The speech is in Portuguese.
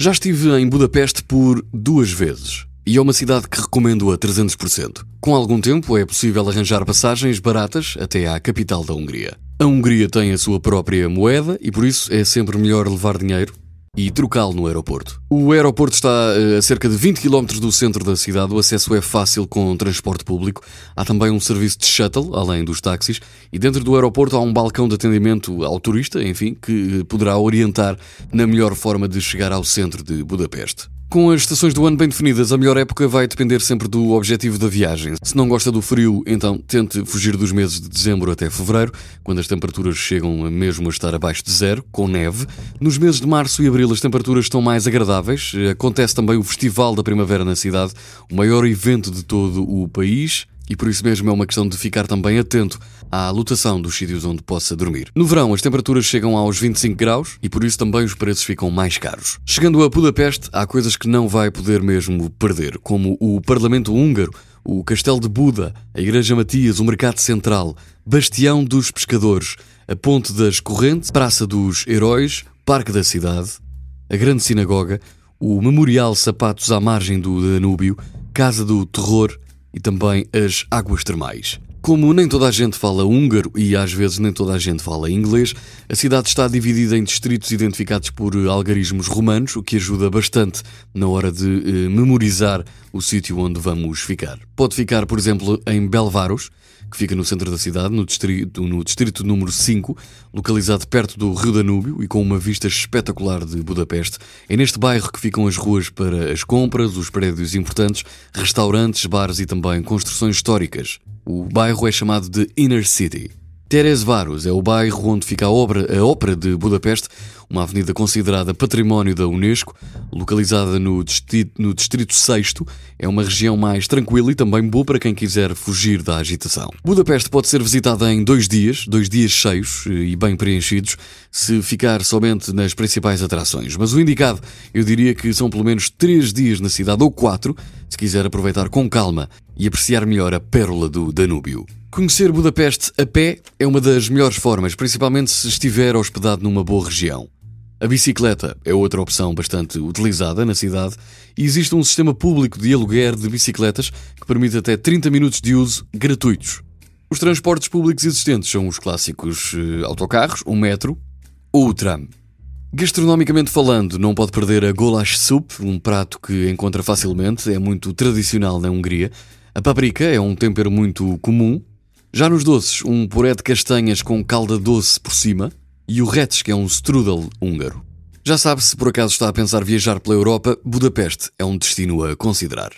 Já estive em Budapeste por duas vezes. E é uma cidade que recomendo a 300%. Com algum tempo é possível arranjar passagens baratas até à capital da Hungria. A Hungria tem a sua própria moeda e por isso é sempre melhor levar dinheiro e trocá-lo no aeroporto. O aeroporto está eh, a cerca de 20 km do centro da cidade, o acesso é fácil com transporte público. Há também um serviço de shuttle, além dos táxis, e dentro do aeroporto há um balcão de atendimento ao turista, enfim, que poderá orientar na melhor forma de chegar ao centro de Budapeste. Com as estações do ano bem definidas, a melhor época vai depender sempre do objetivo da viagem. Se não gosta do frio, então tente fugir dos meses de dezembro até fevereiro, quando as temperaturas chegam mesmo a estar abaixo de zero, com neve. Nos meses de março e abril as temperaturas estão mais agradáveis. Acontece também o Festival da Primavera na cidade, o maior evento de todo o país e por isso mesmo é uma questão de ficar também atento à lotação dos sítios onde possa dormir. No verão, as temperaturas chegam aos 25 graus e por isso também os preços ficam mais caros. Chegando a Budapeste, há coisas que não vai poder mesmo perder, como o Parlamento Húngaro, o Castelo de Buda, a Igreja Matias, o Mercado Central, Bastião dos Pescadores, a Ponte das Correntes, Praça dos Heróis, Parque da Cidade, a Grande Sinagoga, o Memorial Sapatos à Margem do Danúbio, Casa do Terror e também as águas termais. Como nem toda a gente fala húngaro e às vezes nem toda a gente fala inglês, a cidade está dividida em distritos identificados por algarismos romanos, o que ajuda bastante na hora de eh, memorizar o sítio onde vamos ficar. Pode ficar, por exemplo, em Belvaros, que fica no centro da cidade, no distrito, no distrito número 5, localizado perto do Rio Danúbio e com uma vista espetacular de Budapeste. É neste bairro que ficam as ruas para as compras, os prédios importantes, restaurantes, bares e também construções históricas. O bairro é chamado de Inner City. Teresváros é o bairro onde fica a, obra, a Ópera de Budapeste, uma avenida considerada Património da Unesco, localizada no distrito, no distrito 6 é uma região mais tranquila e também boa para quem quiser fugir da agitação. Budapeste pode ser visitada em dois dias, dois dias cheios e bem preenchidos, se ficar somente nas principais atrações. Mas o indicado, eu diria que são pelo menos três dias na cidade ou quatro, se quiser aproveitar com calma e apreciar melhor a pérola do Danúbio. Conhecer Budapeste a pé é uma das melhores formas, principalmente se estiver hospedado numa boa região. A bicicleta é outra opção bastante utilizada na cidade e existe um sistema público de aluguer de bicicletas que permite até 30 minutos de uso gratuitos. Os transportes públicos existentes são os clássicos eh, autocarros, o metro ou o tram. Gastronomicamente falando, não pode perder a goulash soup, um prato que encontra facilmente, é muito tradicional na Hungria. A paprika é um tempero muito comum já nos doces, um puré de castanhas com calda doce por cima e o Retz, que é um strudel húngaro. Já sabe, se por acaso está a pensar viajar pela Europa, Budapeste é um destino a considerar.